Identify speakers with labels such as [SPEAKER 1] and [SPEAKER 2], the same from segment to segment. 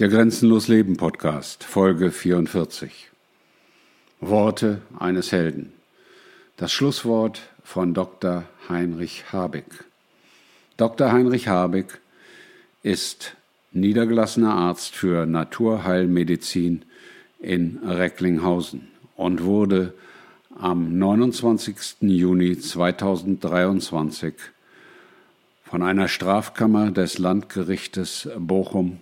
[SPEAKER 1] Der Grenzenlos Leben Podcast, Folge 44. Worte eines Helden. Das Schlusswort von Dr. Heinrich Habeck. Dr. Heinrich Habeck ist niedergelassener Arzt für Naturheilmedizin in Recklinghausen und wurde am 29. Juni 2023 von einer Strafkammer des Landgerichtes Bochum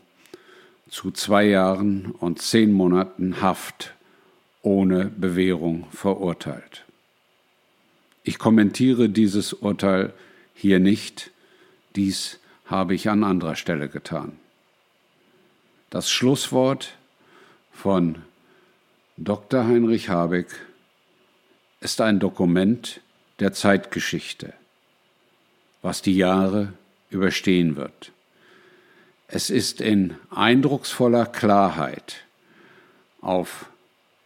[SPEAKER 1] zu zwei Jahren und zehn Monaten Haft ohne Bewährung verurteilt. Ich kommentiere dieses Urteil hier nicht, dies habe ich an anderer Stelle getan. Das Schlusswort von Dr. Heinrich Habeck ist ein Dokument der Zeitgeschichte, was die Jahre überstehen wird. Es ist in eindrucksvoller Klarheit auf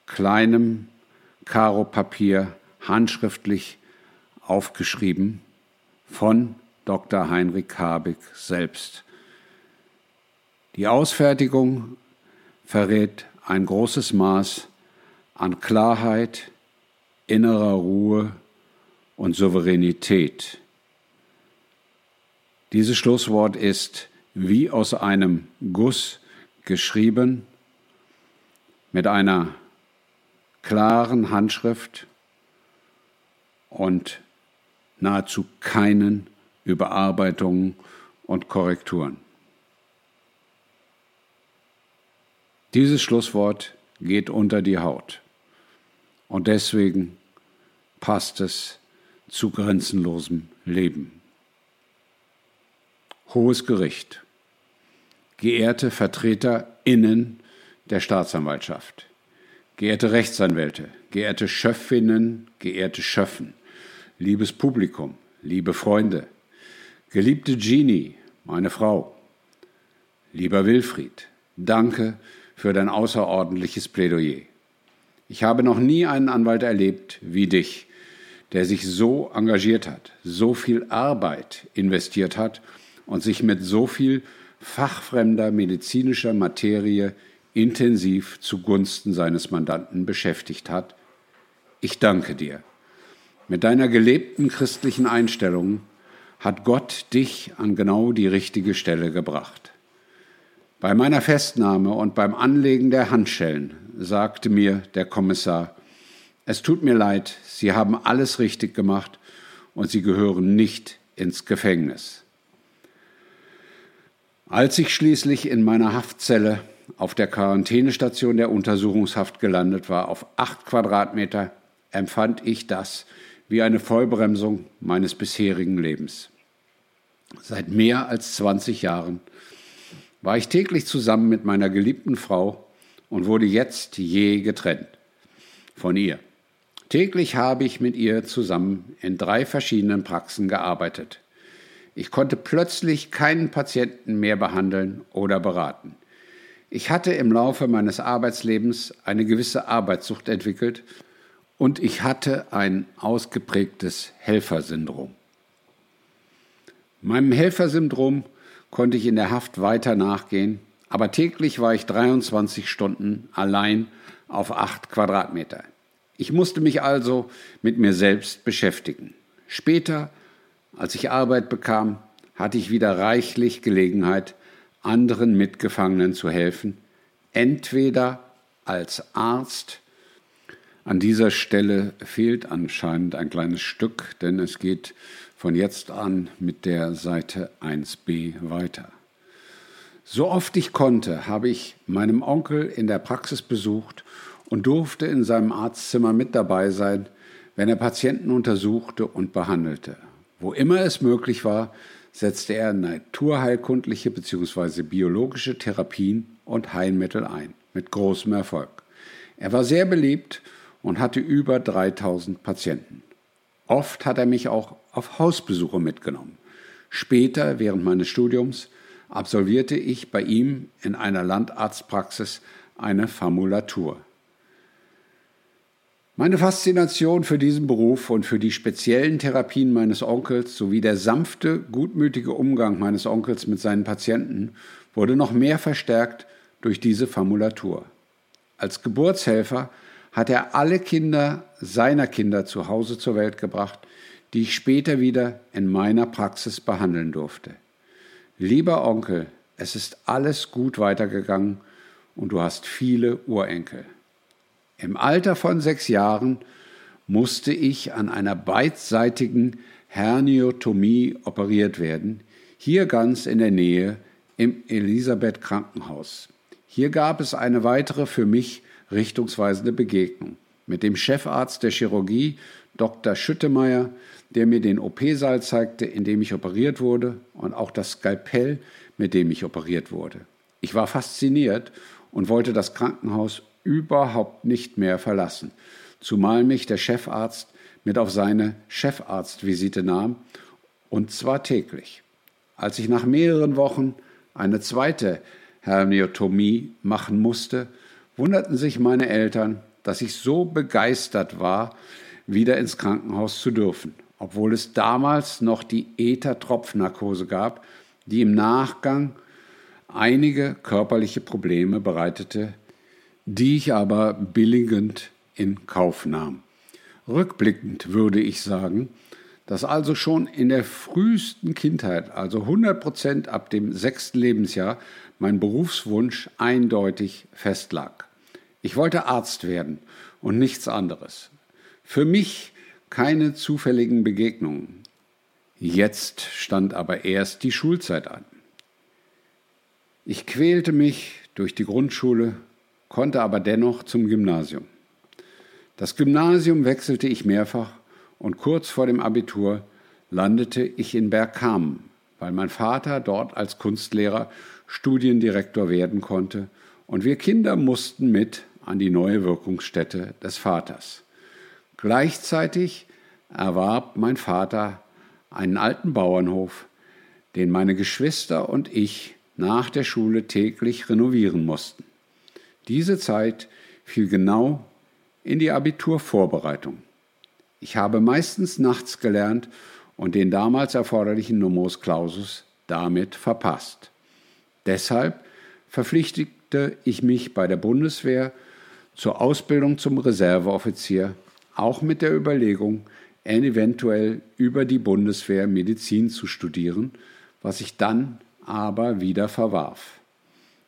[SPEAKER 1] kleinem Karopapier handschriftlich aufgeschrieben von Dr. Heinrich Habeck selbst. Die Ausfertigung verrät ein großes Maß an Klarheit, innerer Ruhe und Souveränität. Dieses Schlusswort ist wie aus einem Guss geschrieben, mit einer klaren Handschrift und nahezu keinen Überarbeitungen und Korrekturen. Dieses Schlusswort geht unter die Haut und deswegen passt es zu grenzenlosem Leben. Hohes Gericht, geehrte VertreterInnen der Staatsanwaltschaft, geehrte Rechtsanwälte, geehrte Schöffinnen, geehrte Schöffen, liebes Publikum, liebe Freunde, geliebte Jeannie, meine Frau, lieber Wilfried, danke für dein außerordentliches Plädoyer. Ich habe noch nie einen Anwalt erlebt wie dich, der sich so engagiert hat, so viel Arbeit investiert hat und sich mit so viel fachfremder medizinischer Materie intensiv zugunsten seines Mandanten beschäftigt hat. Ich danke dir. Mit deiner gelebten christlichen Einstellung hat Gott dich an genau die richtige Stelle gebracht. Bei meiner Festnahme und beim Anlegen der Handschellen sagte mir der Kommissar, es tut mir leid, Sie haben alles richtig gemacht und Sie gehören nicht ins Gefängnis. Als ich schließlich in meiner Haftzelle auf der Quarantänestation der Untersuchungshaft gelandet war, auf acht Quadratmeter, empfand ich das wie eine Vollbremsung meines bisherigen Lebens. Seit mehr als 20 Jahren war ich täglich zusammen mit meiner geliebten Frau und wurde jetzt je getrennt von ihr. Täglich habe ich mit ihr zusammen in drei verschiedenen Praxen gearbeitet. Ich konnte plötzlich keinen Patienten mehr behandeln oder beraten. Ich hatte im Laufe meines Arbeitslebens eine gewisse Arbeitssucht entwickelt und ich hatte ein ausgeprägtes Helfersyndrom. Meinem Helfersyndrom konnte ich in der Haft weiter nachgehen, aber täglich war ich 23 Stunden allein auf acht Quadratmeter. Ich musste mich also mit mir selbst beschäftigen. Später als ich Arbeit bekam, hatte ich wieder reichlich Gelegenheit, anderen Mitgefangenen zu helfen, entweder als Arzt, an dieser Stelle fehlt anscheinend ein kleines Stück, denn es geht von jetzt an mit der Seite 1b weiter. So oft ich konnte, habe ich meinem Onkel in der Praxis besucht und durfte in seinem Arztzimmer mit dabei sein, wenn er Patienten untersuchte und behandelte. Wo immer es möglich war, setzte er naturheilkundliche bzw. biologische Therapien und Heilmittel ein, mit großem Erfolg. Er war sehr beliebt und hatte über 3000 Patienten. Oft hat er mich auch auf Hausbesuche mitgenommen. Später, während meines Studiums, absolvierte ich bei ihm in einer Landarztpraxis eine Formulatur. Meine Faszination für diesen Beruf und für die speziellen Therapien meines Onkels sowie der sanfte, gutmütige Umgang meines Onkels mit seinen Patienten wurde noch mehr verstärkt durch diese Formulatur. Als Geburtshelfer hat er alle Kinder seiner Kinder zu Hause zur Welt gebracht, die ich später wieder in meiner Praxis behandeln durfte. Lieber Onkel, es ist alles gut weitergegangen und du hast viele Urenkel. Im Alter von sechs Jahren musste ich an einer beidseitigen Herniotomie operiert werden, hier ganz in der Nähe im Elisabeth Krankenhaus. Hier gab es eine weitere für mich richtungsweisende Begegnung mit dem Chefarzt der Chirurgie, Dr. Schüttemeier, der mir den OP-Saal zeigte, in dem ich operiert wurde, und auch das Skalpell, mit dem ich operiert wurde. Ich war fasziniert und wollte das Krankenhaus überhaupt nicht mehr verlassen, zumal mich der Chefarzt mit auf seine Chefarztvisite nahm, und zwar täglich. Als ich nach mehreren Wochen eine zweite Herniotomie machen musste, wunderten sich meine Eltern, dass ich so begeistert war, wieder ins Krankenhaus zu dürfen, obwohl es damals noch die Ether-Tropfnarkose gab, die im Nachgang einige körperliche Probleme bereitete, die ich aber billigend in Kauf nahm. Rückblickend würde ich sagen, dass also schon in der frühesten Kindheit, also 100 Prozent ab dem sechsten Lebensjahr, mein Berufswunsch eindeutig festlag. Ich wollte Arzt werden und nichts anderes. Für mich keine zufälligen Begegnungen. Jetzt stand aber erst die Schulzeit an. Ich quälte mich durch die Grundschule, konnte aber dennoch zum Gymnasium. Das Gymnasium wechselte ich mehrfach und kurz vor dem Abitur landete ich in Bergkamen, weil mein Vater dort als Kunstlehrer Studiendirektor werden konnte und wir Kinder mussten mit an die neue Wirkungsstätte des Vaters. Gleichzeitig erwarb mein Vater einen alten Bauernhof, den meine Geschwister und ich nach der Schule täglich renovieren mussten. Diese Zeit fiel genau in die Abiturvorbereitung. Ich habe meistens nachts gelernt und den damals erforderlichen Numerus Clausus damit verpasst. Deshalb verpflichtete ich mich bei der Bundeswehr zur Ausbildung zum Reserveoffizier, auch mit der Überlegung, eventuell über die Bundeswehr Medizin zu studieren, was ich dann aber wieder verwarf.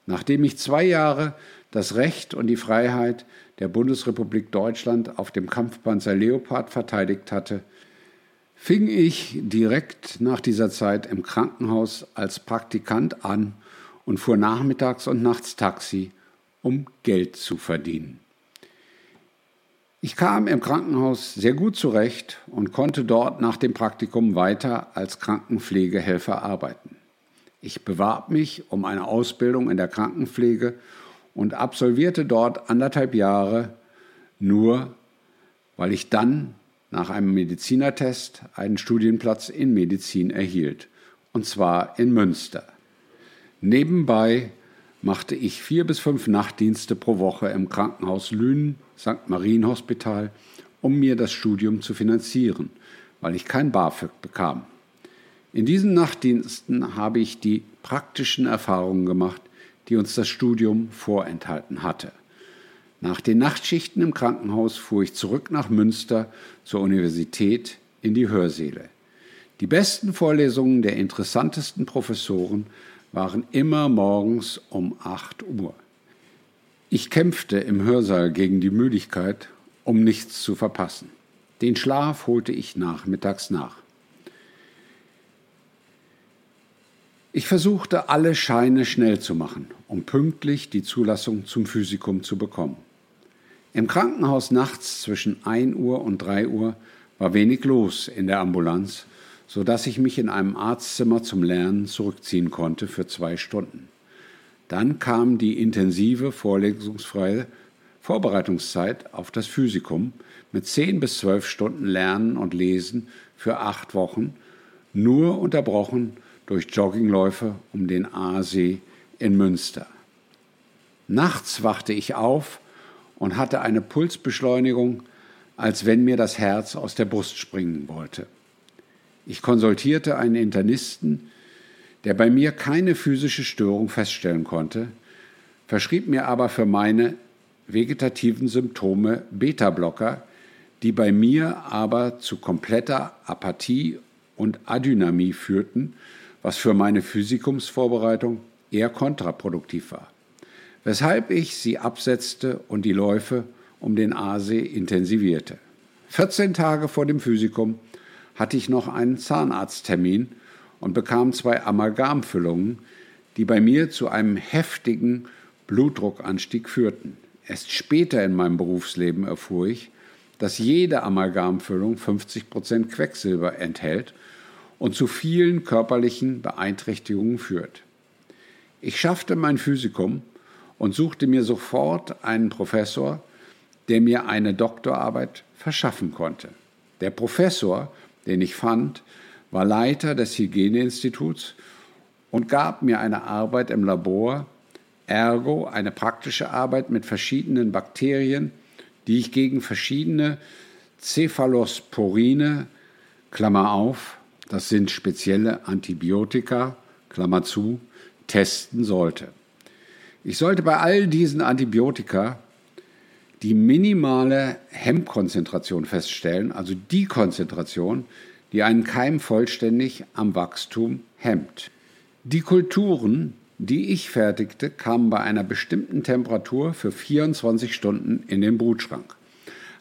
[SPEAKER 1] Nachdem ich zwei Jahre das Recht und die Freiheit der Bundesrepublik Deutschland auf dem Kampfpanzer Leopard verteidigt hatte, fing ich direkt nach dieser Zeit im Krankenhaus als Praktikant an und fuhr nachmittags und nachts Taxi, um Geld zu verdienen. Ich kam im Krankenhaus sehr gut zurecht und konnte dort nach dem Praktikum weiter als Krankenpflegehelfer arbeiten. Ich bewarb mich um eine Ausbildung in der Krankenpflege und absolvierte dort anderthalb Jahre nur, weil ich dann nach einem Medizinertest einen Studienplatz in Medizin erhielt, und zwar in Münster. Nebenbei machte ich vier bis fünf Nachtdienste pro Woche im Krankenhaus Lünen, St. Marienhospital, um mir das Studium zu finanzieren, weil ich kein BAföG bekam. In diesen Nachtdiensten habe ich die praktischen Erfahrungen gemacht, die uns das Studium vorenthalten hatte. Nach den Nachtschichten im Krankenhaus fuhr ich zurück nach Münster zur Universität in die Hörsäle. Die besten Vorlesungen der interessantesten Professoren waren immer morgens um 8 Uhr. Ich kämpfte im Hörsaal gegen die Müdigkeit, um nichts zu verpassen. Den Schlaf holte ich nachmittags nach. Ich versuchte, alle Scheine schnell zu machen, um pünktlich die Zulassung zum Physikum zu bekommen. Im Krankenhaus nachts zwischen 1 Uhr und 3 Uhr war wenig los in der Ambulanz, so dass ich mich in einem Arztzimmer zum Lernen zurückziehen konnte für zwei Stunden. Dann kam die intensive vorlesungsfreie Vorbereitungszeit auf das Physikum mit zehn bis zwölf Stunden Lernen und Lesen für acht Wochen, nur unterbrochen durch Joggingläufe um den Aasee in Münster. Nachts wachte ich auf und hatte eine Pulsbeschleunigung, als wenn mir das Herz aus der Brust springen wollte. Ich konsultierte einen Internisten, der bei mir keine physische Störung feststellen konnte, verschrieb mir aber für meine vegetativen Symptome Beta-Blocker, die bei mir aber zu kompletter Apathie und Adynamie führten, was für meine Physikumsvorbereitung eher kontraproduktiv war. Weshalb ich sie absetzte und die Läufe um den Aasee intensivierte. 14 Tage vor dem Physikum hatte ich noch einen Zahnarzttermin und bekam zwei Amalgamfüllungen, die bei mir zu einem heftigen Blutdruckanstieg führten. Erst später in meinem Berufsleben erfuhr ich, dass jede Amalgamfüllung 50% Quecksilber enthält und zu vielen körperlichen Beeinträchtigungen führt. Ich schaffte mein Physikum und suchte mir sofort einen Professor, der mir eine Doktorarbeit verschaffen konnte. Der Professor, den ich fand, war Leiter des Hygieneinstituts und gab mir eine Arbeit im Labor, ergo eine praktische Arbeit mit verschiedenen Bakterien, die ich gegen verschiedene Cephalosporine, Klammer auf, das sind spezielle Antibiotika, Klammer zu, testen sollte. Ich sollte bei all diesen Antibiotika die minimale Hemmkonzentration feststellen, also die Konzentration, die einen Keim vollständig am Wachstum hemmt. Die Kulturen, die ich fertigte, kamen bei einer bestimmten Temperatur für 24 Stunden in den Brutschrank.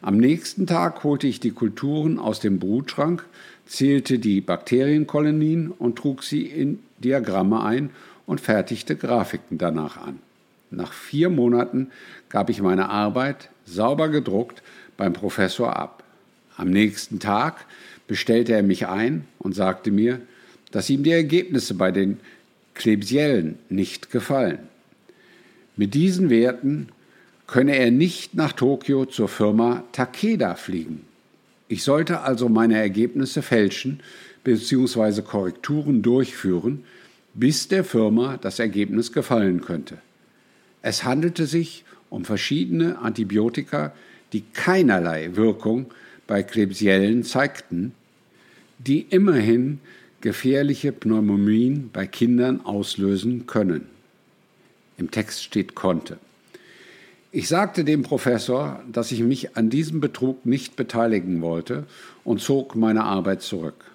[SPEAKER 1] Am nächsten Tag holte ich die Kulturen aus dem Brutschrank, zählte die Bakterienkolonien und trug sie in Diagramme ein und fertigte Grafiken danach an. Nach vier Monaten gab ich meine Arbeit, sauber gedruckt, beim Professor ab. Am nächsten Tag bestellte er mich ein und sagte mir, dass ihm die Ergebnisse bei den Klebsiellen nicht gefallen. Mit diesen Werten könne er nicht nach Tokio zur Firma Takeda fliegen. Ich sollte also meine Ergebnisse fälschen bzw. Korrekturen durchführen, bis der Firma das Ergebnis gefallen könnte. Es handelte sich um verschiedene Antibiotika, die keinerlei Wirkung bei Klebsiellen zeigten, die immerhin gefährliche Pneumonien bei Kindern auslösen können. Im Text steht konnte. Ich sagte dem Professor, dass ich mich an diesem Betrug nicht beteiligen wollte und zog meine Arbeit zurück.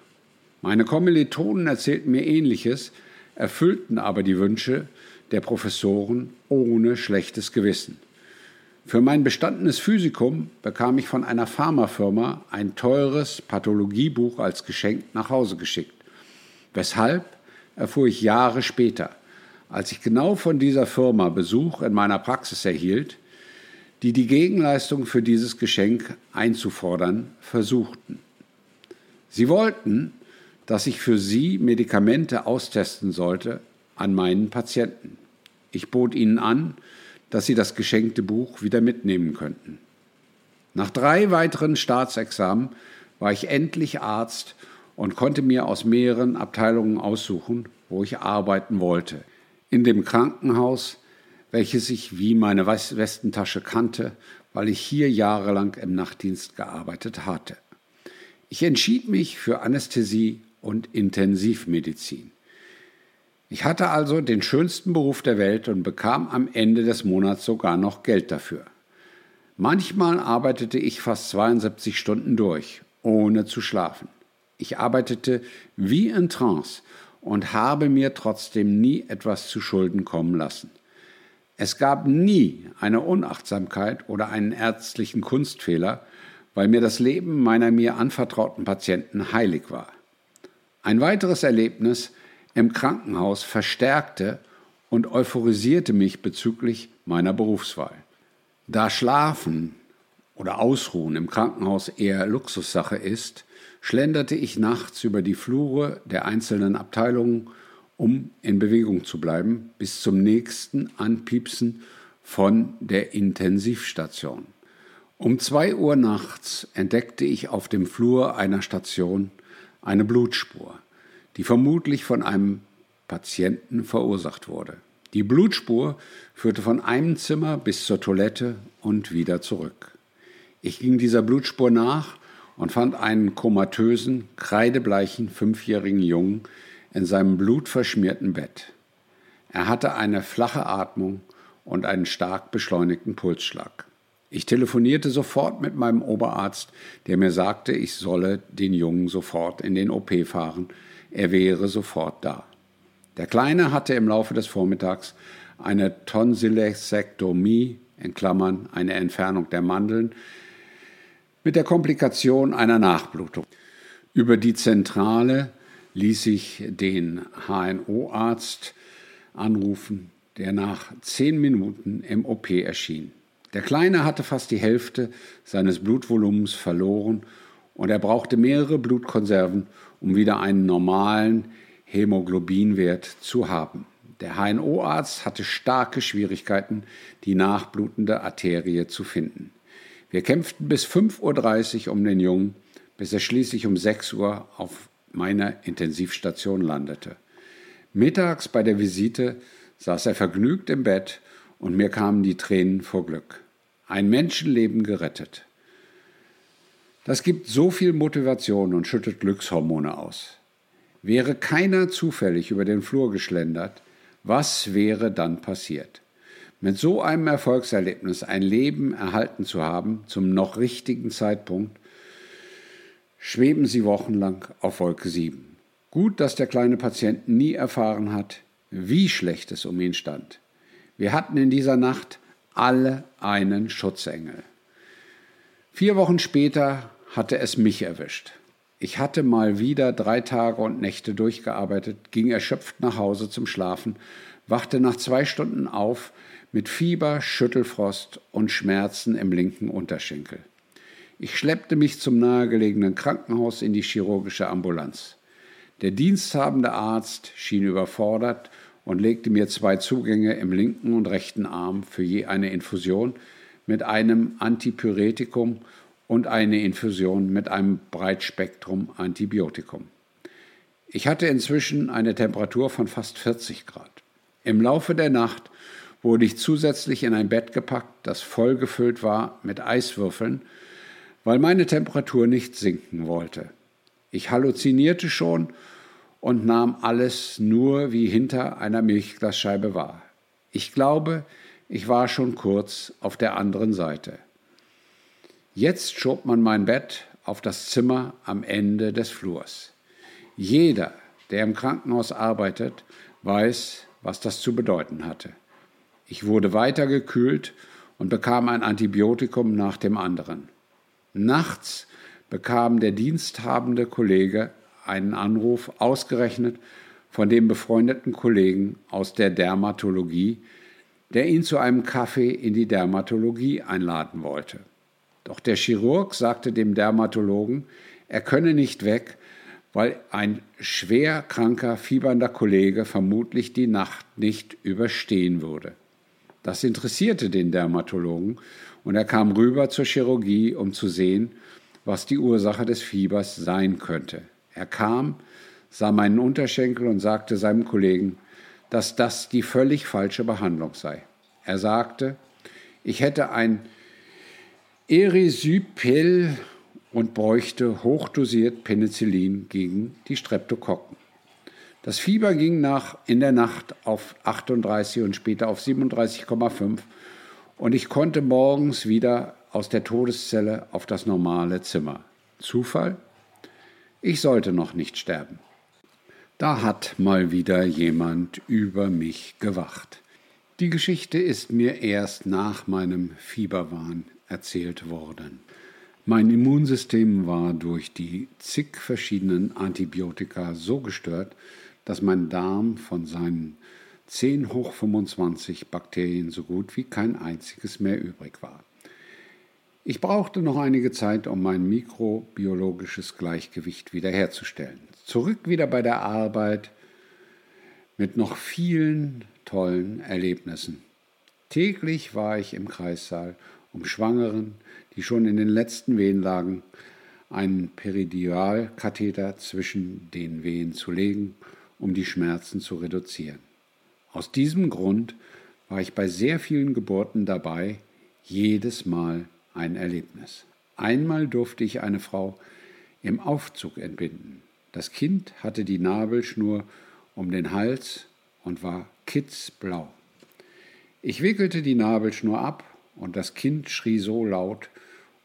[SPEAKER 1] Meine Kommilitonen erzählten mir Ähnliches, erfüllten aber die Wünsche der Professoren ohne schlechtes Gewissen. Für mein bestandenes Physikum bekam ich von einer Pharmafirma ein teures Pathologiebuch als Geschenk nach Hause geschickt. Weshalb erfuhr ich Jahre später, als ich genau von dieser Firma Besuch in meiner Praxis erhielt, die die Gegenleistung für dieses Geschenk einzufordern versuchten. Sie wollten, dass ich für sie Medikamente austesten sollte an meinen Patienten. Ich bot ihnen an, dass sie das geschenkte Buch wieder mitnehmen könnten. Nach drei weiteren Staatsexamen war ich endlich Arzt und konnte mir aus mehreren Abteilungen aussuchen, wo ich arbeiten wollte. In dem Krankenhaus, welches ich wie meine Westentasche kannte, weil ich hier jahrelang im Nachtdienst gearbeitet hatte. Ich entschied mich für Anästhesie und Intensivmedizin. Ich hatte also den schönsten Beruf der Welt und bekam am Ende des Monats sogar noch Geld dafür. Manchmal arbeitete ich fast 72 Stunden durch, ohne zu schlafen. Ich arbeitete wie in Trance und habe mir trotzdem nie etwas zu Schulden kommen lassen. Es gab nie eine Unachtsamkeit oder einen ärztlichen Kunstfehler, weil mir das Leben meiner mir anvertrauten Patienten heilig war. Ein weiteres Erlebnis im Krankenhaus verstärkte und euphorisierte mich bezüglich meiner Berufswahl. Da Schlafen oder Ausruhen im Krankenhaus eher Luxussache ist, schlenderte ich nachts über die Flure der einzelnen Abteilungen, um in Bewegung zu bleiben, bis zum nächsten Anpiepsen von der Intensivstation. Um zwei Uhr nachts entdeckte ich auf dem Flur einer Station eine Blutspur, die vermutlich von einem Patienten verursacht wurde. Die Blutspur führte von einem Zimmer bis zur Toilette und wieder zurück. Ich ging dieser Blutspur nach und fand einen komatösen, kreidebleichen fünfjährigen Jungen in seinem blutverschmierten Bett. Er hatte eine flache Atmung und einen stark beschleunigten Pulsschlag. Ich telefonierte sofort mit meinem Oberarzt, der mir sagte, ich solle den Jungen sofort in den OP fahren, er wäre sofort da. Der Kleine hatte im Laufe des Vormittags eine Tonsilektomie, in Klammern eine Entfernung der Mandeln, mit der Komplikation einer Nachblutung. Über die Zentrale ließ ich den HNO-Arzt anrufen, der nach zehn Minuten im OP erschien. Der Kleine hatte fast die Hälfte seines Blutvolumens verloren und er brauchte mehrere Blutkonserven, um wieder einen normalen Hämoglobinwert zu haben. Der HNO-Arzt hatte starke Schwierigkeiten, die nachblutende Arterie zu finden. Wir kämpften bis 5.30 Uhr um den Jungen, bis er schließlich um 6 Uhr auf meiner Intensivstation landete. Mittags bei der Visite saß er vergnügt im Bett und mir kamen die Tränen vor Glück. Ein Menschenleben gerettet. Das gibt so viel Motivation und schüttet Glückshormone aus. Wäre keiner zufällig über den Flur geschlendert, was wäre dann passiert? Mit so einem Erfolgserlebnis ein Leben erhalten zu haben, zum noch richtigen Zeitpunkt, schweben sie wochenlang auf Wolke 7. Gut, dass der kleine Patient nie erfahren hat, wie schlecht es um ihn stand. Wir hatten in dieser Nacht alle einen Schutzengel. Vier Wochen später hatte es mich erwischt. Ich hatte mal wieder drei Tage und Nächte durchgearbeitet, ging erschöpft nach Hause zum Schlafen, wachte nach zwei Stunden auf mit Fieber, Schüttelfrost und Schmerzen im linken Unterschenkel. Ich schleppte mich zum nahegelegenen Krankenhaus in die chirurgische Ambulanz. Der diensthabende Arzt schien überfordert und legte mir zwei Zugänge im linken und rechten Arm für je eine Infusion mit einem Antipyretikum und eine Infusion mit einem Breitspektrum Antibiotikum. Ich hatte inzwischen eine Temperatur von fast 40 Grad. Im Laufe der Nacht wurde ich zusätzlich in ein Bett gepackt, das vollgefüllt war mit Eiswürfeln, weil meine Temperatur nicht sinken wollte. Ich halluzinierte schon und nahm alles nur wie hinter einer Milchglasscheibe wahr. Ich glaube, ich war schon kurz auf der anderen Seite. Jetzt schob man mein Bett auf das Zimmer am Ende des Flurs. Jeder, der im Krankenhaus arbeitet, weiß, was das zu bedeuten hatte. Ich wurde weiter gekühlt und bekam ein Antibiotikum nach dem anderen. Nachts bekam der diensthabende Kollege einen Anruf ausgerechnet von dem befreundeten Kollegen aus der Dermatologie, der ihn zu einem Kaffee in die Dermatologie einladen wollte. Doch der Chirurg sagte dem Dermatologen, er könne nicht weg, weil ein schwer kranker, fiebernder Kollege vermutlich die Nacht nicht überstehen würde. Das interessierte den Dermatologen und er kam rüber zur Chirurgie, um zu sehen, was die Ursache des Fiebers sein könnte. Er kam, sah meinen Unterschenkel und sagte seinem Kollegen, dass das die völlig falsche Behandlung sei. Er sagte, ich hätte ein Erysypel und bräuchte hochdosiert Penicillin gegen die Streptokokken. Das Fieber ging nach, in der Nacht auf 38 und später auf 37,5 und ich konnte morgens wieder aus der Todeszelle auf das normale Zimmer. Zufall? Ich sollte noch nicht sterben. Da hat mal wieder jemand über mich gewacht. Die Geschichte ist mir erst nach meinem Fieberwahn erzählt worden. Mein Immunsystem war durch die zig verschiedenen Antibiotika so gestört, dass mein Darm von seinen 10 hoch 25 Bakterien so gut wie kein einziges mehr übrig war. Ich brauchte noch einige Zeit, um mein mikrobiologisches Gleichgewicht wiederherzustellen. Zurück wieder bei der Arbeit mit noch vielen tollen Erlebnissen. Täglich war ich im Kreissaal um Schwangeren, die schon in den letzten Wehen lagen, einen Peridialkatheter zwischen den Wehen zu legen, um die Schmerzen zu reduzieren. Aus diesem Grund war ich bei sehr vielen Geburten dabei, jedes Mal ein Erlebnis. Einmal durfte ich eine Frau im Aufzug entbinden. Das Kind hatte die Nabelschnur um den Hals und war kitzblau. Ich wickelte die Nabelschnur ab und das Kind schrie so laut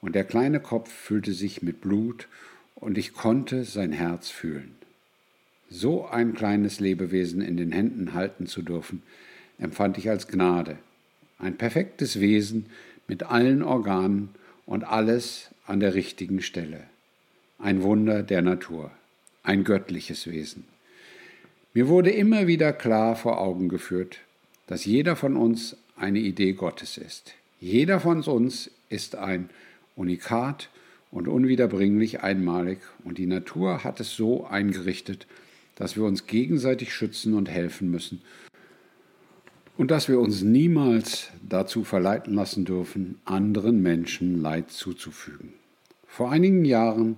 [SPEAKER 1] und der kleine Kopf füllte sich mit Blut und ich konnte sein Herz fühlen. So ein kleines Lebewesen in den Händen halten zu dürfen, empfand ich als Gnade. Ein perfektes Wesen mit allen Organen und alles an der richtigen Stelle. Ein Wunder der Natur, ein göttliches Wesen. Mir wurde immer wieder klar vor Augen geführt, dass jeder von uns eine Idee Gottes ist. Jeder von uns ist ein Unikat und unwiederbringlich einmalig, und die Natur hat es so eingerichtet, dass wir uns gegenseitig schützen und helfen müssen und dass wir uns niemals dazu verleiten lassen dürfen, anderen Menschen Leid zuzufügen. Vor einigen Jahren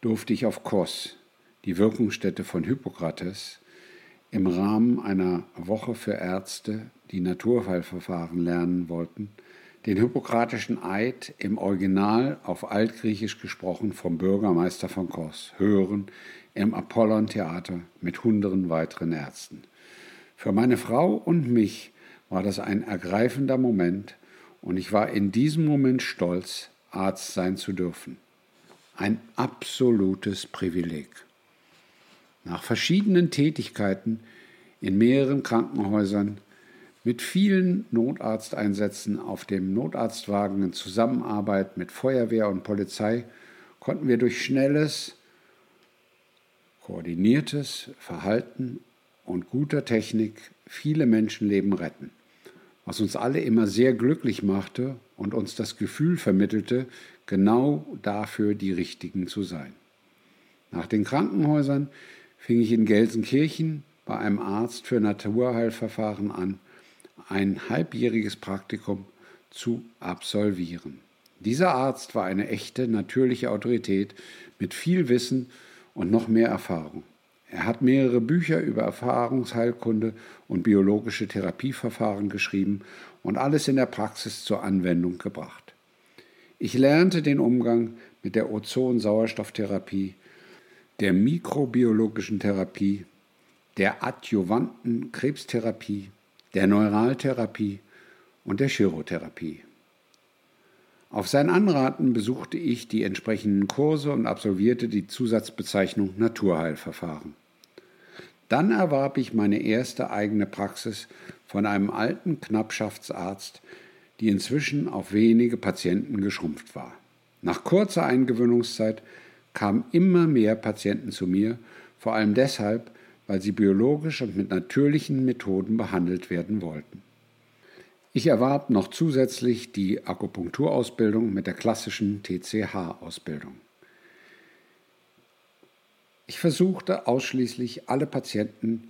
[SPEAKER 1] durfte ich auf Kos, die Wirkungsstätte von Hippokrates, im Rahmen einer Woche für Ärzte, die Naturheilverfahren lernen wollten, den hippokratischen Eid im Original auf Altgriechisch gesprochen vom Bürgermeister von Kos hören im Apollon-Theater mit hunderten weiteren Ärzten. Für meine Frau und mich war das ein ergreifender Moment und ich war in diesem Moment stolz, Arzt sein zu dürfen. Ein absolutes Privileg. Nach verschiedenen Tätigkeiten in mehreren Krankenhäusern mit vielen Notarzteinsätzen auf dem Notarztwagen in Zusammenarbeit mit Feuerwehr und Polizei konnten wir durch schnelles, koordiniertes Verhalten und guter Technik viele Menschenleben retten, was uns alle immer sehr glücklich machte und uns das Gefühl vermittelte, genau dafür die Richtigen zu sein. Nach den Krankenhäusern fing ich in Gelsenkirchen bei einem Arzt für Naturheilverfahren an ein halbjähriges Praktikum zu absolvieren. Dieser Arzt war eine echte, natürliche Autorität mit viel Wissen und noch mehr Erfahrung. Er hat mehrere Bücher über Erfahrungsheilkunde und biologische Therapieverfahren geschrieben und alles in der Praxis zur Anwendung gebracht. Ich lernte den Umgang mit der Ozon-Sauerstofftherapie, der mikrobiologischen Therapie, der adjuvanten Krebstherapie, der Neuraltherapie und der Chirotherapie. Auf sein Anraten besuchte ich die entsprechenden Kurse und absolvierte die Zusatzbezeichnung Naturheilverfahren. Dann erwarb ich meine erste eigene Praxis von einem alten Knappschaftsarzt, die inzwischen auf wenige Patienten geschrumpft war. Nach kurzer Eingewöhnungszeit kamen immer mehr Patienten zu mir, vor allem deshalb, weil sie biologisch und mit natürlichen Methoden behandelt werden wollten. Ich erwarb noch zusätzlich die Akupunkturausbildung mit der klassischen TCH-Ausbildung. Ich versuchte ausschließlich alle Patienten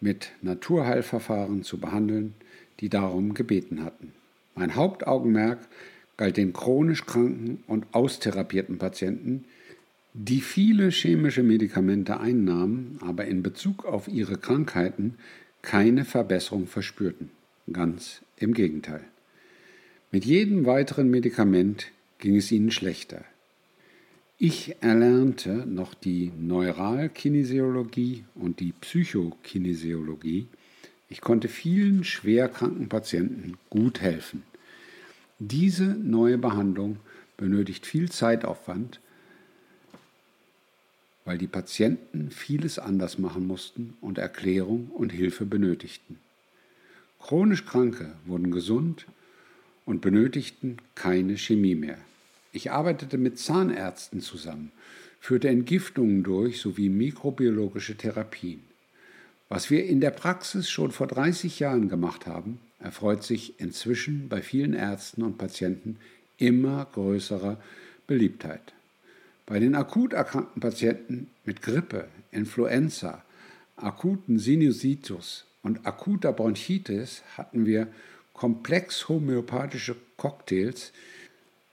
[SPEAKER 1] mit Naturheilverfahren zu behandeln, die darum gebeten hatten. Mein Hauptaugenmerk galt den chronisch kranken und austherapierten Patienten, die viele chemische Medikamente einnahmen, aber in Bezug auf ihre Krankheiten keine Verbesserung verspürten. Ganz im Gegenteil. Mit jedem weiteren Medikament ging es ihnen schlechter. Ich erlernte noch die Neuralkinesiologie und die Psychokinesiologie. Ich konnte vielen schwerkranken Patienten gut helfen. Diese neue Behandlung benötigt viel Zeitaufwand, weil die Patienten vieles anders machen mussten und Erklärung und Hilfe benötigten. Chronisch Kranke wurden gesund und benötigten keine Chemie mehr. Ich arbeitete mit Zahnärzten zusammen, führte Entgiftungen durch sowie mikrobiologische Therapien. Was wir in der Praxis schon vor 30 Jahren gemacht haben, erfreut sich inzwischen bei vielen Ärzten und Patienten immer größerer Beliebtheit. Bei den akut erkrankten Patienten mit Grippe, Influenza, akuten Sinusitis und akuter Bronchitis hatten wir komplex homöopathische Cocktails,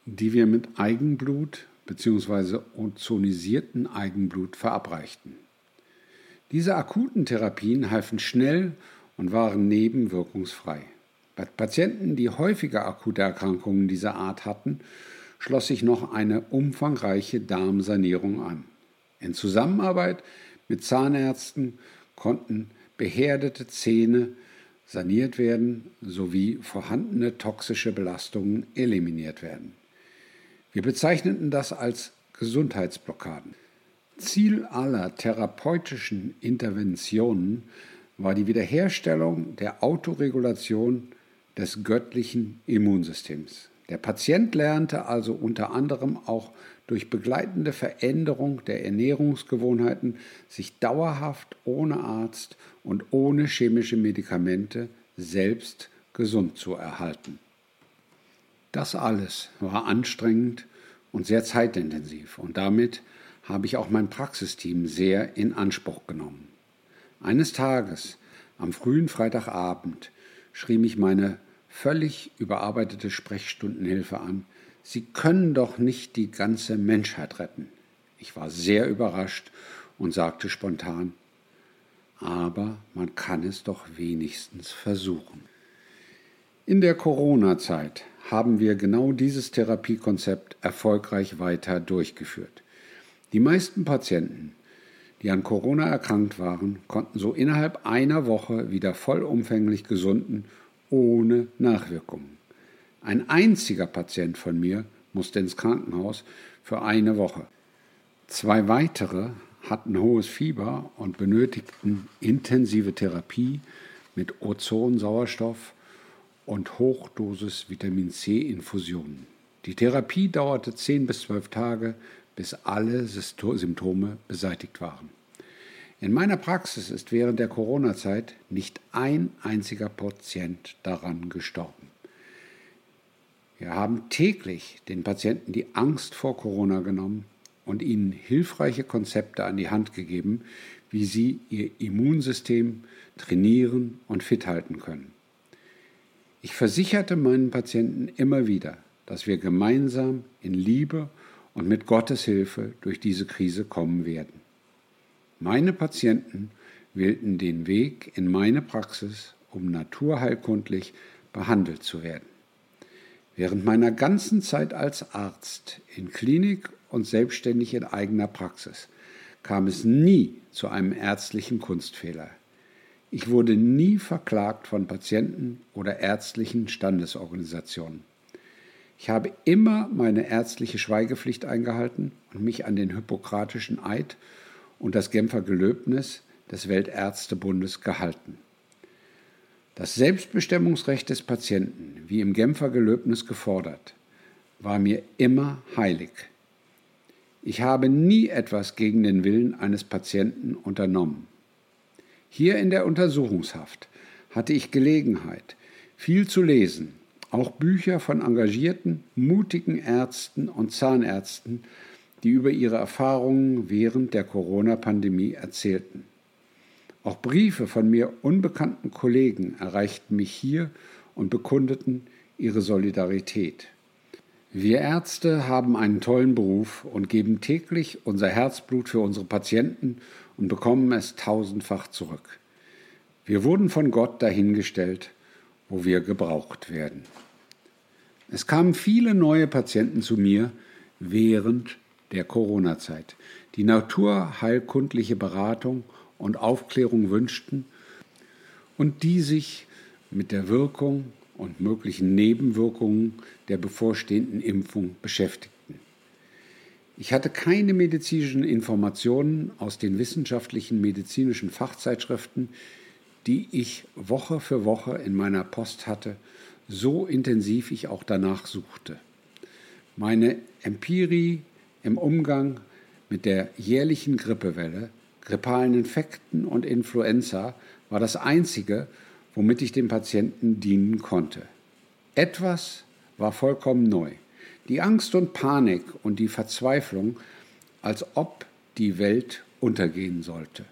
[SPEAKER 1] die wir mit Eigenblut bzw. ozonisierten Eigenblut verabreichten. Diese akuten Therapien halfen schnell und waren nebenwirkungsfrei. Bei Patienten, die häufiger akute Erkrankungen dieser Art hatten, schloss sich noch eine umfangreiche Darmsanierung an. In Zusammenarbeit mit Zahnärzten konnten beherdete Zähne saniert werden sowie vorhandene toxische Belastungen eliminiert werden. Wir bezeichneten das als Gesundheitsblockaden. Ziel aller therapeutischen Interventionen war die Wiederherstellung der Autoregulation des göttlichen Immunsystems. Der Patient lernte also unter anderem auch durch begleitende Veränderung der Ernährungsgewohnheiten sich dauerhaft ohne Arzt und ohne chemische Medikamente selbst gesund zu erhalten. Das alles war anstrengend und sehr zeitintensiv und damit habe ich auch mein Praxisteam sehr in Anspruch genommen. Eines Tages, am frühen Freitagabend, schrie mich meine völlig überarbeitete Sprechstundenhilfe an. Sie können doch nicht die ganze Menschheit retten. Ich war sehr überrascht und sagte spontan, aber man kann es doch wenigstens versuchen. In der Corona-Zeit haben wir genau dieses Therapiekonzept erfolgreich weiter durchgeführt. Die meisten Patienten, die an Corona erkrankt waren, konnten so innerhalb einer Woche wieder vollumfänglich gesunden ohne Nachwirkungen. Ein einziger Patient von mir musste ins Krankenhaus für eine Woche. Zwei weitere hatten hohes Fieber und benötigten intensive Therapie mit Ozonsauerstoff und Hochdosis Vitamin C Infusionen. Die Therapie dauerte 10 bis 12 Tage, bis alle Symptome beseitigt waren. In meiner Praxis ist während der Corona-Zeit nicht ein einziger Patient daran gestorben. Wir haben täglich den Patienten die Angst vor Corona genommen und ihnen hilfreiche Konzepte an die Hand gegeben, wie sie ihr Immunsystem trainieren und fit halten können. Ich versicherte meinen Patienten immer wieder, dass wir gemeinsam in Liebe und mit Gottes Hilfe durch diese Krise kommen werden. Meine Patienten wählten den Weg in meine Praxis, um naturheilkundlich behandelt zu werden. Während meiner ganzen Zeit als Arzt in Klinik und selbstständig in eigener Praxis kam es nie zu einem ärztlichen Kunstfehler. Ich wurde nie verklagt von Patienten oder ärztlichen Standesorganisationen. Ich habe immer meine ärztliche Schweigepflicht eingehalten und mich an den hippokratischen Eid und das Genfer Gelöbnis des Weltärztebundes gehalten. Das Selbstbestimmungsrecht des Patienten, wie im Genfer Gelöbnis gefordert, war mir immer heilig. Ich habe nie etwas gegen den Willen eines Patienten unternommen. Hier in der Untersuchungshaft hatte ich Gelegenheit, viel zu lesen, auch Bücher von engagierten, mutigen Ärzten und Zahnärzten die über ihre Erfahrungen während der Corona-Pandemie erzählten. Auch Briefe von mir unbekannten Kollegen erreichten mich hier und bekundeten ihre Solidarität. Wir Ärzte haben einen tollen Beruf und geben täglich unser Herzblut für unsere Patienten und bekommen es tausendfach zurück. Wir wurden von Gott dahingestellt, wo wir gebraucht werden. Es kamen viele neue Patienten zu mir während der Corona-Zeit, die naturheilkundliche Beratung und Aufklärung wünschten und die sich mit der Wirkung und möglichen Nebenwirkungen der bevorstehenden Impfung beschäftigten. Ich hatte keine medizinischen Informationen aus den wissenschaftlichen medizinischen Fachzeitschriften, die ich Woche für Woche in meiner Post hatte, so intensiv ich auch danach suchte. Meine Empirie im Umgang mit der jährlichen Grippewelle, grippalen Infekten und Influenza war das Einzige, womit ich dem Patienten dienen konnte. Etwas war vollkommen neu. Die Angst und Panik und die Verzweiflung, als ob die Welt untergehen sollte.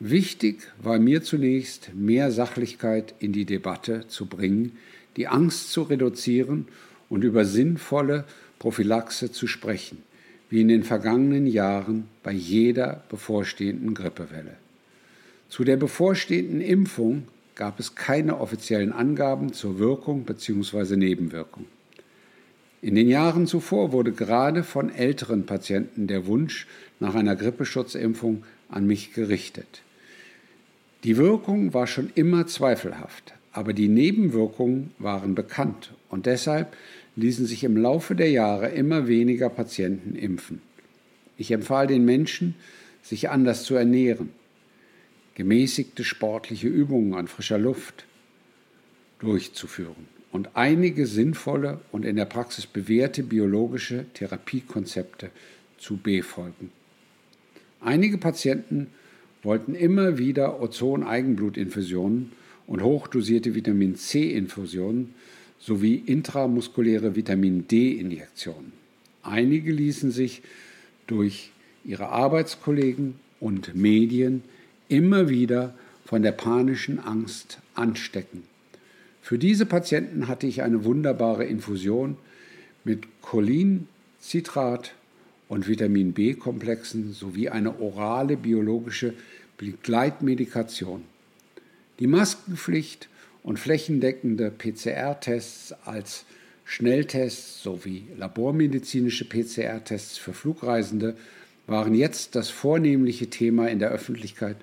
[SPEAKER 1] Wichtig war mir zunächst, mehr Sachlichkeit in die Debatte zu bringen, die Angst zu reduzieren und über sinnvolle Prophylaxe zu sprechen, wie in den vergangenen Jahren bei jeder bevorstehenden Grippewelle. Zu der bevorstehenden Impfung gab es keine offiziellen Angaben zur Wirkung bzw. Nebenwirkung. In den Jahren zuvor wurde gerade von älteren Patienten der Wunsch nach einer Grippeschutzimpfung an mich gerichtet. Die Wirkung war schon immer zweifelhaft, aber die Nebenwirkungen waren bekannt und deshalb ließen sich im Laufe der Jahre immer weniger Patienten impfen. Ich empfahl den Menschen, sich anders zu ernähren, gemäßigte sportliche Übungen an frischer Luft durchzuführen und einige sinnvolle und in der Praxis bewährte biologische Therapiekonzepte zu befolgen. Einige Patienten wollten immer wieder Ozon-Eigenblutinfusionen und hochdosierte Vitamin C-Infusionen sowie intramuskuläre Vitamin D-Injektionen. Einige ließen sich durch ihre Arbeitskollegen und Medien immer wieder von der panischen Angst anstecken. Für diese Patienten hatte ich eine wunderbare Infusion mit Cholin, Citrat und Vitamin B-Komplexen sowie eine orale biologische Begleitmedikation. Die Maskenpflicht und flächendeckende PCR-Tests als Schnelltests sowie labormedizinische PCR-Tests für Flugreisende waren jetzt das vornehmliche Thema in der Öffentlichkeit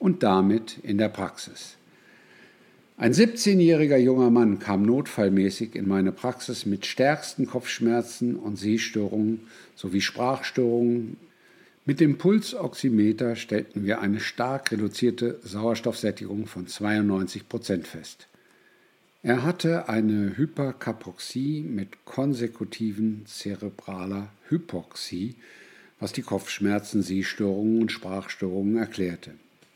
[SPEAKER 1] und damit in der Praxis. Ein 17-jähriger junger Mann kam notfallmäßig in meine Praxis mit stärksten Kopfschmerzen und Sehstörungen sowie Sprachstörungen. Mit dem Pulsoximeter stellten wir eine stark reduzierte Sauerstoffsättigung von 92 Prozent fest. Er hatte eine Hyperkapoxie mit konsekutiven zerebraler Hypoxie, was die Kopfschmerzen, Sehstörungen und Sprachstörungen erklärte.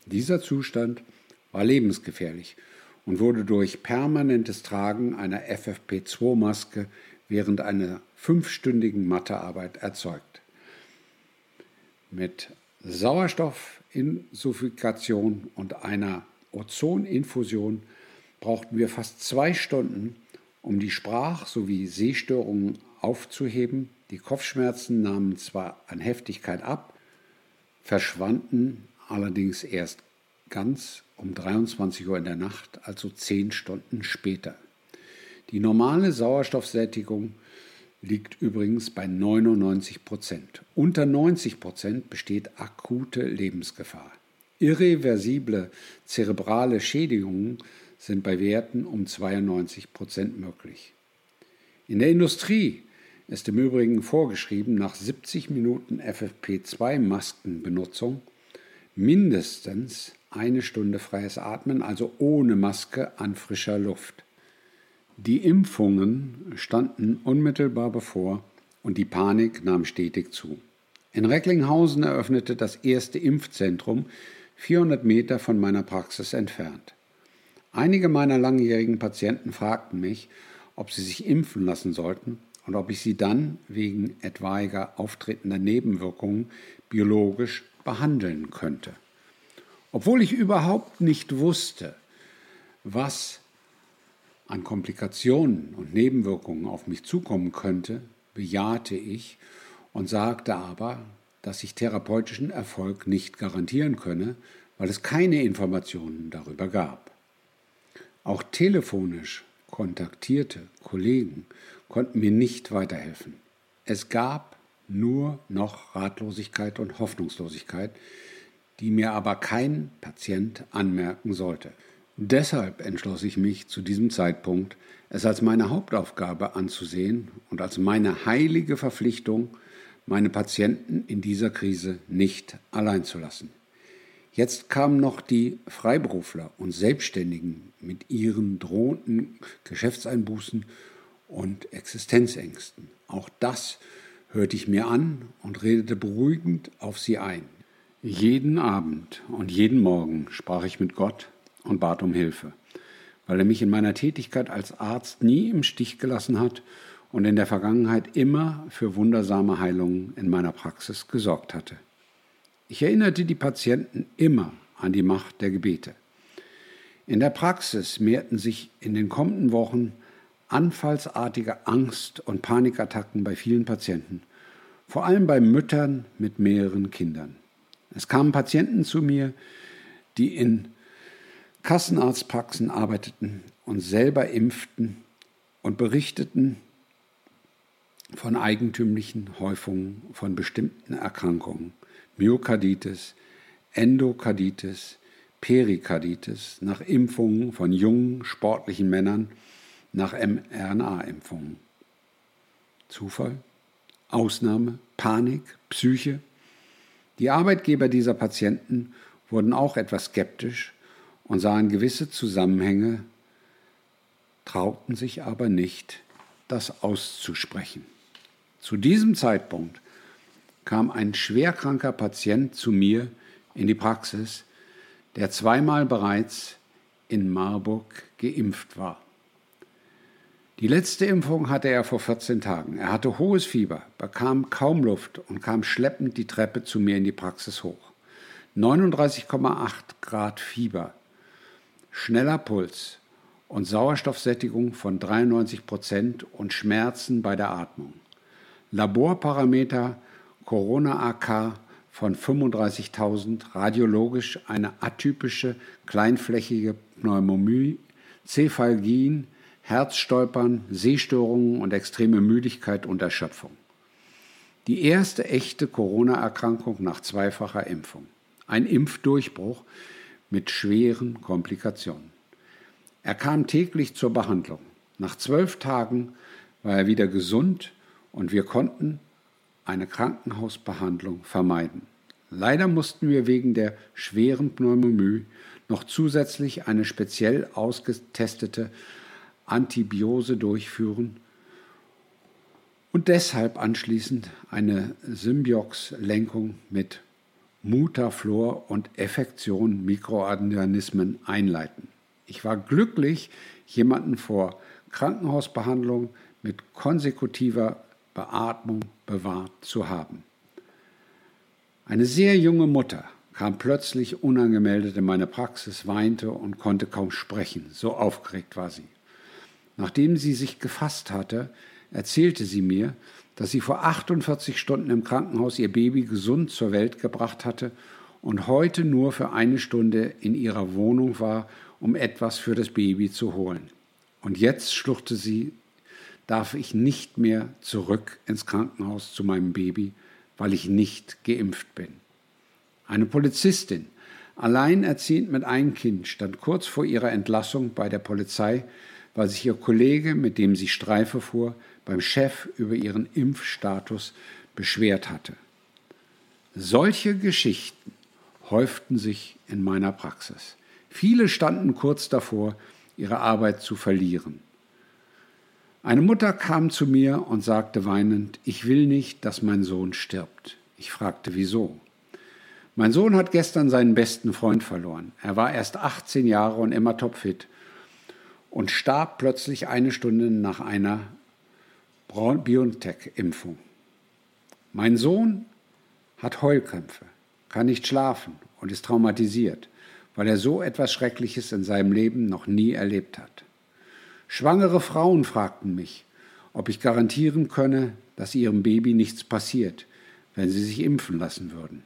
[SPEAKER 1] Dieser Zustand war lebensgefährlich und wurde durch permanentes Tragen einer FFP2-Maske während einer fünfstündigen Mathearbeit erzeugt. Mit Sauerstoffinsuffikation und einer Ozoninfusion brauchten wir fast zwei Stunden, um die Sprach- sowie Sehstörungen aufzuheben. Die Kopfschmerzen nahmen zwar an Heftigkeit ab, verschwanden allerdings erst ganz um 23 Uhr in der Nacht, also zehn Stunden später. Die normale Sauerstoffsättigung liegt übrigens bei 99 Prozent. Unter 90 Prozent besteht akute Lebensgefahr. Irreversible zerebrale Schädigungen sind bei Werten um 92 Prozent möglich. In der Industrie ist im Übrigen vorgeschrieben, nach 70 Minuten FFP2-Maskenbenutzung mindestens eine Stunde freies Atmen, also ohne Maske an frischer Luft. Die Impfungen standen unmittelbar bevor und die Panik nahm stetig zu. In Recklinghausen eröffnete das erste Impfzentrum 400 Meter von meiner Praxis entfernt. Einige meiner langjährigen Patienten fragten mich, ob sie sich impfen lassen sollten und ob ich sie dann wegen etwaiger auftretender Nebenwirkungen biologisch behandeln könnte. Obwohl ich überhaupt nicht wusste, was an Komplikationen und Nebenwirkungen auf mich zukommen könnte, bejahte ich und sagte aber, dass ich therapeutischen Erfolg nicht garantieren könne, weil es keine Informationen darüber gab. Auch telefonisch kontaktierte Kollegen konnten mir nicht weiterhelfen. Es gab nur noch Ratlosigkeit und Hoffnungslosigkeit, die mir aber kein Patient anmerken sollte. Deshalb entschloss ich mich zu diesem Zeitpunkt, es als meine Hauptaufgabe anzusehen und als meine heilige Verpflichtung, meine Patienten in dieser Krise nicht allein zu lassen. Jetzt kamen noch die Freiberufler und Selbstständigen mit ihren drohenden Geschäftseinbußen und Existenzängsten. Auch das hörte ich mir an und redete beruhigend auf sie ein. Jeden Abend und jeden Morgen sprach ich mit Gott und bat um Hilfe, weil er mich in meiner Tätigkeit als Arzt nie im Stich gelassen hat und in der Vergangenheit immer für wundersame Heilungen in meiner Praxis gesorgt hatte. Ich erinnerte die Patienten immer an die Macht der Gebete. In der Praxis mehrten sich in den kommenden Wochen anfallsartige Angst- und Panikattacken bei vielen Patienten, vor allem bei Müttern mit mehreren Kindern. Es kamen Patienten zu mir, die in Kassenarztpraxen arbeiteten und selber impften und berichteten von eigentümlichen Häufungen von bestimmten Erkrankungen, Myokarditis, Endokarditis, Perikarditis nach Impfungen von jungen, sportlichen Männern nach mRNA-Impfungen. Zufall? Ausnahme? Panik? Psyche? Die Arbeitgeber dieser Patienten wurden auch etwas skeptisch und sahen gewisse Zusammenhänge, trauten sich aber nicht, das auszusprechen. Zu diesem Zeitpunkt kam ein schwerkranker Patient zu mir in die Praxis, der zweimal bereits in Marburg geimpft war. Die letzte Impfung hatte er vor 14 Tagen. Er hatte hohes Fieber, bekam kaum Luft und kam schleppend die Treppe zu mir in die Praxis hoch. 39,8 Grad Fieber, schneller Puls und Sauerstoffsättigung von 93 Prozent und Schmerzen bei der Atmung. Laborparameter Corona-AK von 35.000, radiologisch eine atypische kleinflächige Pneumomie, Cephalgien, Herzstolpern, Sehstörungen und extreme Müdigkeit und Erschöpfung. Die erste echte Corona-Erkrankung nach zweifacher Impfung. Ein Impfdurchbruch mit schweren Komplikationen. Er kam täglich zur Behandlung. Nach zwölf Tagen war er wieder gesund und wir konnten eine Krankenhausbehandlung vermeiden. Leider mussten wir wegen der schweren Pneumomie noch zusätzlich eine speziell ausgetestete Antibiose durchführen und deshalb anschließend eine Symbiox-Lenkung mit Mutaflor und Effektion Mikroorganismen einleiten. Ich war glücklich, jemanden vor Krankenhausbehandlung mit konsekutiver Beatmung bewahrt zu haben. Eine sehr junge Mutter kam plötzlich unangemeldet in meine Praxis, weinte und konnte kaum sprechen, so aufgeregt war sie. Nachdem sie sich gefasst hatte, erzählte sie mir, dass sie vor 48 Stunden im Krankenhaus ihr Baby gesund zur Welt gebracht hatte und heute nur für eine Stunde in ihrer Wohnung war, um etwas für das Baby zu holen. Und jetzt schluchzte sie darf ich nicht mehr zurück ins Krankenhaus zu meinem Baby, weil ich nicht geimpft bin. Eine Polizistin, alleinerziehend mit einem Kind, stand kurz vor ihrer Entlassung bei der Polizei, weil sich ihr Kollege, mit dem sie Streife fuhr, beim Chef über ihren Impfstatus beschwert hatte. Solche Geschichten häuften sich in meiner Praxis. Viele standen kurz davor, ihre Arbeit zu verlieren. Eine Mutter kam zu mir und sagte weinend, ich will nicht, dass mein Sohn stirbt. Ich fragte, wieso? Mein Sohn hat gestern seinen besten Freund verloren. Er war erst 18 Jahre und immer topfit und starb plötzlich eine Stunde nach einer BioNTech-Impfung. Mein Sohn hat Heulkrämpfe, kann nicht schlafen und ist traumatisiert, weil er so etwas Schreckliches in seinem Leben noch nie erlebt hat. Schwangere Frauen fragten mich, ob ich garantieren könne, dass ihrem Baby nichts passiert, wenn sie sich impfen lassen würden.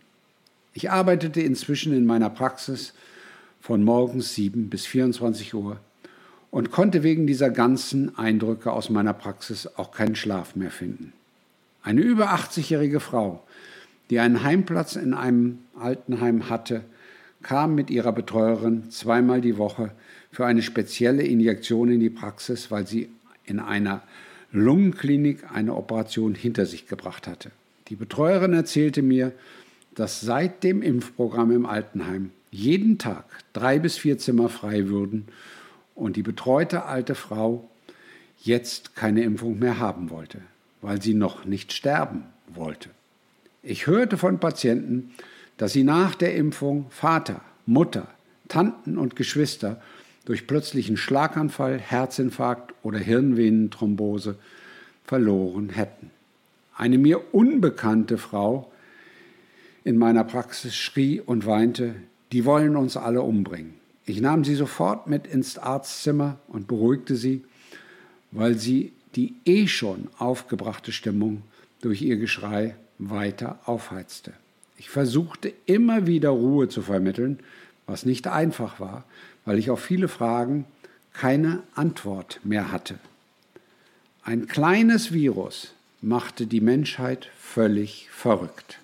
[SPEAKER 1] Ich arbeitete inzwischen in meiner Praxis von morgens 7 bis 24 Uhr und konnte wegen dieser ganzen Eindrücke aus meiner Praxis auch keinen Schlaf mehr finden. Eine über 80-jährige Frau, die einen Heimplatz in einem Altenheim hatte, kam mit ihrer Betreuerin zweimal die Woche für eine spezielle Injektion in die Praxis, weil sie in einer Lungenklinik eine Operation hinter sich gebracht hatte. Die Betreuerin erzählte mir, dass seit dem Impfprogramm im Altenheim jeden Tag drei bis vier Zimmer frei würden und die betreute alte Frau jetzt keine Impfung mehr haben wollte, weil sie noch nicht sterben wollte. Ich hörte von Patienten, dass sie nach der Impfung Vater, Mutter, Tanten und Geschwister durch plötzlichen Schlaganfall, Herzinfarkt oder Hirnvenenthrombose verloren hätten. Eine mir unbekannte Frau in meiner Praxis schrie und weinte, die wollen uns alle umbringen. Ich nahm sie sofort mit ins Arztzimmer und beruhigte sie, weil sie die eh schon aufgebrachte Stimmung durch ihr Geschrei weiter aufheizte. Ich versuchte immer wieder Ruhe zu vermitteln, was nicht einfach war, weil ich auf viele Fragen keine Antwort mehr hatte. Ein kleines Virus machte die Menschheit völlig verrückt.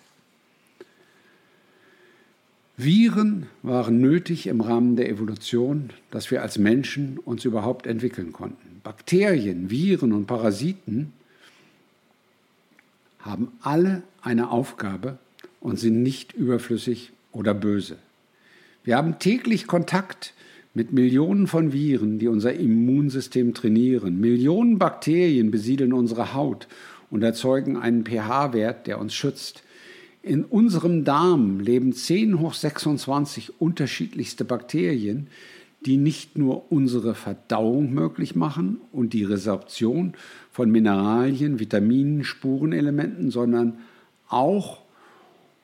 [SPEAKER 1] Viren waren nötig im Rahmen der Evolution, dass wir als Menschen uns überhaupt entwickeln konnten. Bakterien, Viren und Parasiten haben alle eine Aufgabe und sind nicht überflüssig oder böse. Wir haben täglich Kontakt mit Millionen von Viren, die unser Immunsystem trainieren. Millionen Bakterien besiedeln unsere Haut und erzeugen einen pH-Wert, der uns schützt. In unserem Darm leben 10 hoch 26 unterschiedlichste Bakterien, die nicht nur unsere Verdauung möglich machen und die Resorption von Mineralien, Vitaminen, Spurenelementen, sondern auch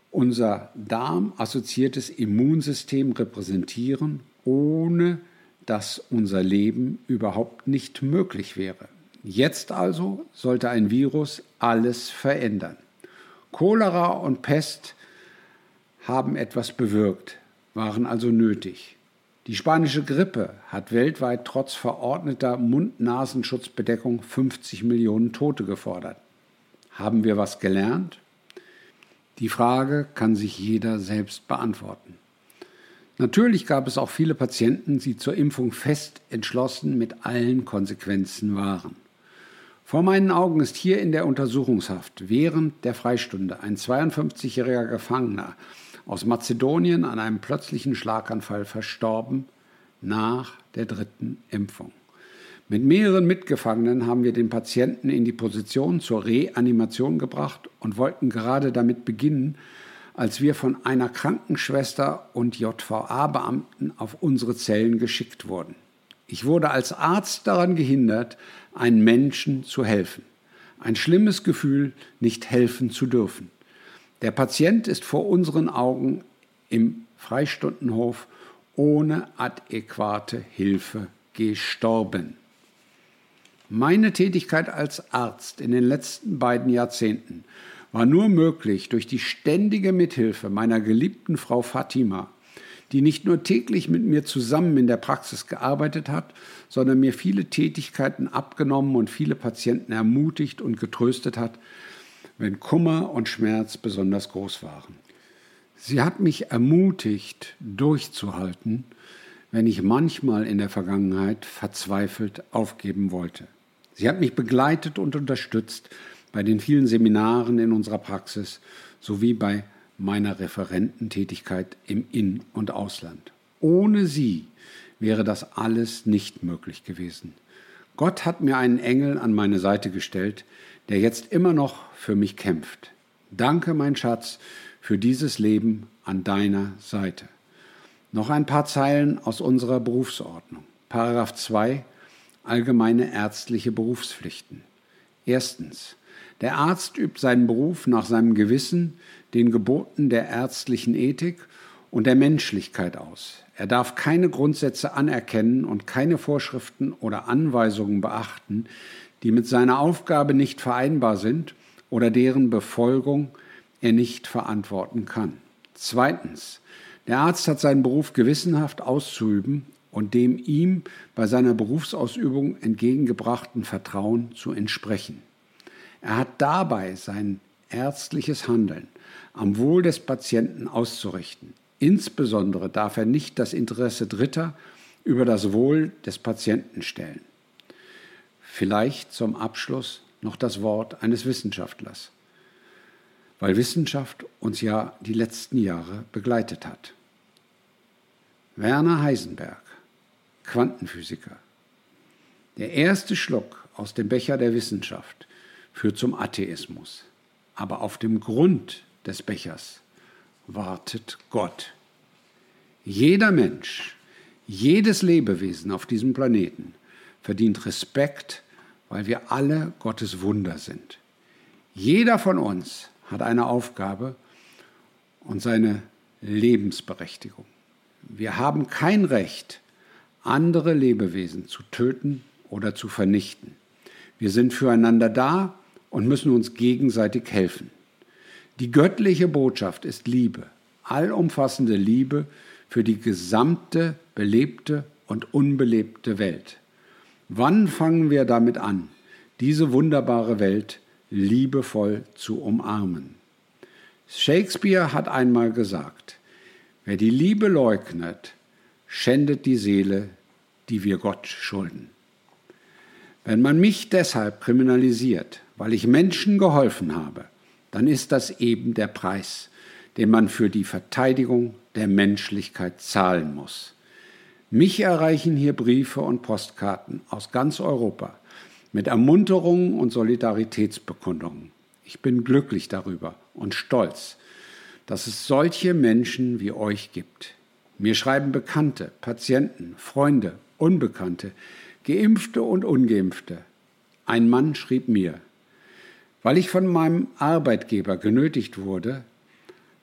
[SPEAKER 1] unser darmassoziiertes Immunsystem repräsentieren, ohne dass unser Leben überhaupt nicht möglich wäre. Jetzt also sollte ein Virus alles verändern. Cholera und Pest haben etwas bewirkt, waren also nötig. Die spanische Grippe hat weltweit trotz verordneter Mund-Nasenschutzbedeckung 50 Millionen Tote gefordert. Haben wir was gelernt? Die Frage kann sich jeder selbst beantworten. Natürlich gab es auch viele Patienten, die zur Impfung fest entschlossen mit allen Konsequenzen waren. Vor meinen Augen ist hier in der Untersuchungshaft während der Freistunde ein 52-jähriger Gefangener aus Mazedonien an einem plötzlichen Schlaganfall verstorben nach der dritten Impfung. Mit mehreren Mitgefangenen haben wir den Patienten in die Position zur Reanimation gebracht und wollten gerade damit beginnen, als wir von einer Krankenschwester und JVA-Beamten auf unsere Zellen geschickt wurden. Ich wurde als Arzt daran gehindert, einem Menschen zu helfen. Ein schlimmes Gefühl, nicht helfen zu dürfen. Der Patient ist vor unseren Augen im Freistundenhof ohne adäquate Hilfe gestorben. Meine Tätigkeit als Arzt in den letzten beiden Jahrzehnten war nur möglich durch die ständige Mithilfe meiner geliebten Frau Fatima, die nicht nur täglich mit mir zusammen in der Praxis gearbeitet hat, sondern mir viele Tätigkeiten abgenommen und viele Patienten ermutigt und getröstet hat, wenn Kummer und Schmerz besonders groß waren. Sie hat mich ermutigt, durchzuhalten, wenn ich manchmal in der Vergangenheit verzweifelt aufgeben wollte. Sie hat mich begleitet und unterstützt bei den vielen Seminaren in unserer Praxis sowie bei meiner Referententätigkeit im In- und Ausland. Ohne sie wäre das alles nicht möglich gewesen. Gott hat mir einen Engel an meine Seite gestellt, der jetzt immer noch für mich kämpft. Danke, mein Schatz, für dieses Leben an deiner Seite. Noch ein paar Zeilen aus unserer Berufsordnung. Paragraph 2 Allgemeine ärztliche Berufspflichten. Erstens. Der Arzt übt seinen Beruf nach seinem Gewissen, den Geboten der ärztlichen Ethik und der Menschlichkeit aus. Er darf keine Grundsätze anerkennen und keine Vorschriften oder Anweisungen beachten, die mit seiner Aufgabe nicht vereinbar sind oder deren Befolgung er nicht verantworten kann. Zweitens. Der Arzt hat seinen Beruf gewissenhaft auszuüben und dem ihm bei seiner Berufsausübung entgegengebrachten Vertrauen zu entsprechen. Er hat dabei sein ärztliches Handeln am Wohl des Patienten auszurichten. Insbesondere darf er nicht das Interesse Dritter über das Wohl des Patienten stellen. Vielleicht zum Abschluss noch das Wort eines Wissenschaftlers, weil Wissenschaft uns ja die letzten Jahre begleitet hat. Werner Heisenberg, Quantenphysiker. Der erste Schluck aus dem Becher der Wissenschaft führt zum Atheismus. Aber auf dem Grund des Bechers wartet Gott. Jeder Mensch, jedes Lebewesen auf diesem Planeten verdient Respekt, weil wir alle Gottes Wunder sind. Jeder von uns hat eine Aufgabe und seine Lebensberechtigung. Wir haben kein Recht, andere Lebewesen zu töten oder zu vernichten. Wir sind füreinander da und müssen uns gegenseitig helfen. Die göttliche Botschaft ist Liebe, allumfassende Liebe für die gesamte belebte und unbelebte Welt. Wann fangen wir damit an, diese wunderbare Welt liebevoll zu umarmen? Shakespeare hat einmal gesagt, Wer die Liebe leugnet, schändet die Seele, die wir Gott schulden. Wenn man mich deshalb kriminalisiert, weil ich Menschen geholfen habe, dann ist das eben der Preis, den man für die Verteidigung der Menschlichkeit zahlen muss. Mich erreichen hier Briefe und Postkarten aus ganz Europa mit Ermunterungen und Solidaritätsbekundungen. Ich bin glücklich darüber und stolz, dass es solche Menschen wie euch gibt. Mir schreiben Bekannte, Patienten, Freunde, Unbekannte, Geimpfte und Ungeimpfte. Ein Mann schrieb mir, weil ich von meinem Arbeitgeber genötigt wurde,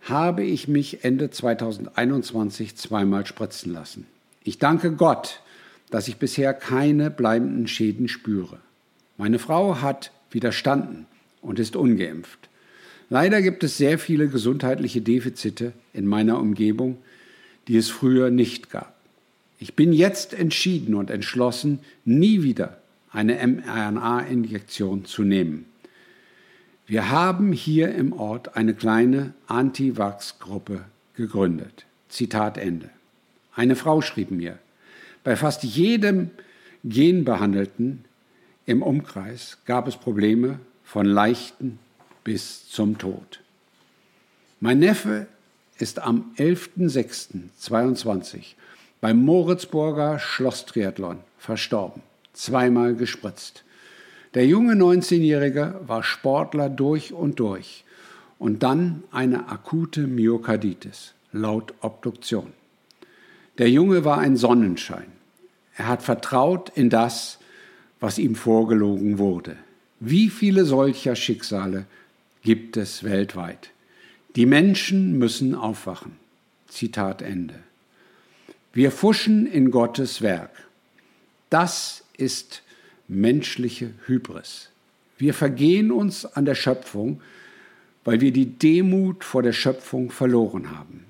[SPEAKER 1] habe ich mich Ende 2021 zweimal spritzen lassen. Ich danke Gott, dass ich bisher keine bleibenden Schäden spüre. Meine Frau hat widerstanden und ist ungeimpft. Leider gibt es sehr viele gesundheitliche Defizite in meiner Umgebung, die es früher nicht gab. Ich bin jetzt entschieden und entschlossen, nie wieder eine mRNA-Injektion zu nehmen. Wir haben hier im Ort eine kleine Anti-Vax-Gruppe gegründet. Zitat Ende. Eine Frau schrieb mir, bei fast jedem Genbehandelten im Umkreis gab es Probleme von leichten bis zum Tod. Mein Neffe ist am 11.06.22 beim Moritzburger Schlosstriathlon verstorben, zweimal gespritzt. Der junge 19-Jährige war Sportler durch und durch und dann eine akute Myokarditis, laut Obduktion. Der Junge war ein Sonnenschein. Er hat vertraut in das, was ihm vorgelogen wurde. Wie viele solcher Schicksale gibt es weltweit? Die Menschen müssen aufwachen. Zitat Ende. Wir fuschen in Gottes Werk. Das ist menschliche Hybris. Wir vergehen uns an der Schöpfung, weil wir die Demut vor der Schöpfung verloren haben.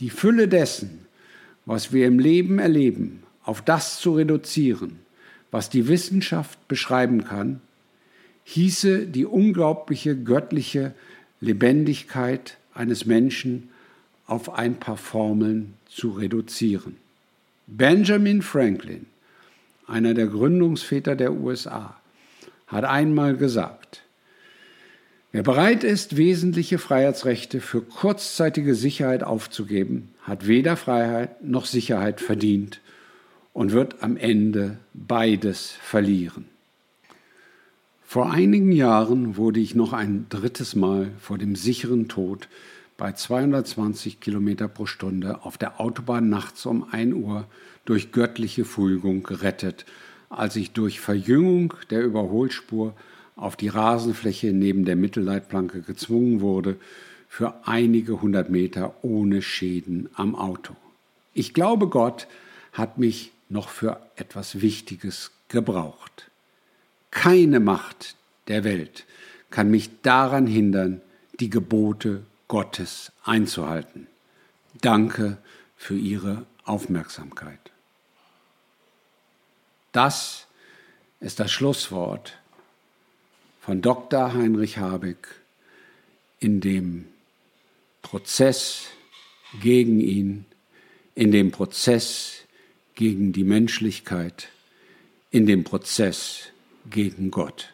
[SPEAKER 1] Die Fülle dessen, was wir im Leben erleben, auf das zu reduzieren, was die Wissenschaft beschreiben kann, hieße die unglaubliche göttliche Lebendigkeit eines Menschen auf ein paar Formeln zu reduzieren. Benjamin Franklin, einer der Gründungsväter der USA, hat einmal gesagt, wer bereit ist, wesentliche Freiheitsrechte für kurzzeitige Sicherheit aufzugeben, hat weder Freiheit noch Sicherheit verdient und wird am Ende beides verlieren. Vor einigen Jahren wurde ich noch ein drittes Mal vor dem sicheren Tod bei 220 Kilometer pro Stunde auf der Autobahn nachts um 1 Uhr durch göttliche Fügung gerettet, als ich durch Verjüngung der Überholspur auf die Rasenfläche neben der Mittelleitplanke gezwungen wurde, für einige hundert Meter ohne Schäden am Auto. Ich glaube, Gott hat mich noch für etwas Wichtiges gebraucht. Keine Macht der Welt kann mich daran hindern, die Gebote Gottes einzuhalten. Danke für Ihre Aufmerksamkeit. Das ist das Schlusswort von Dr. Heinrich Habeck in dem Prozess gegen ihn, in dem Prozess gegen die Menschlichkeit, in dem Prozess gegen Gott.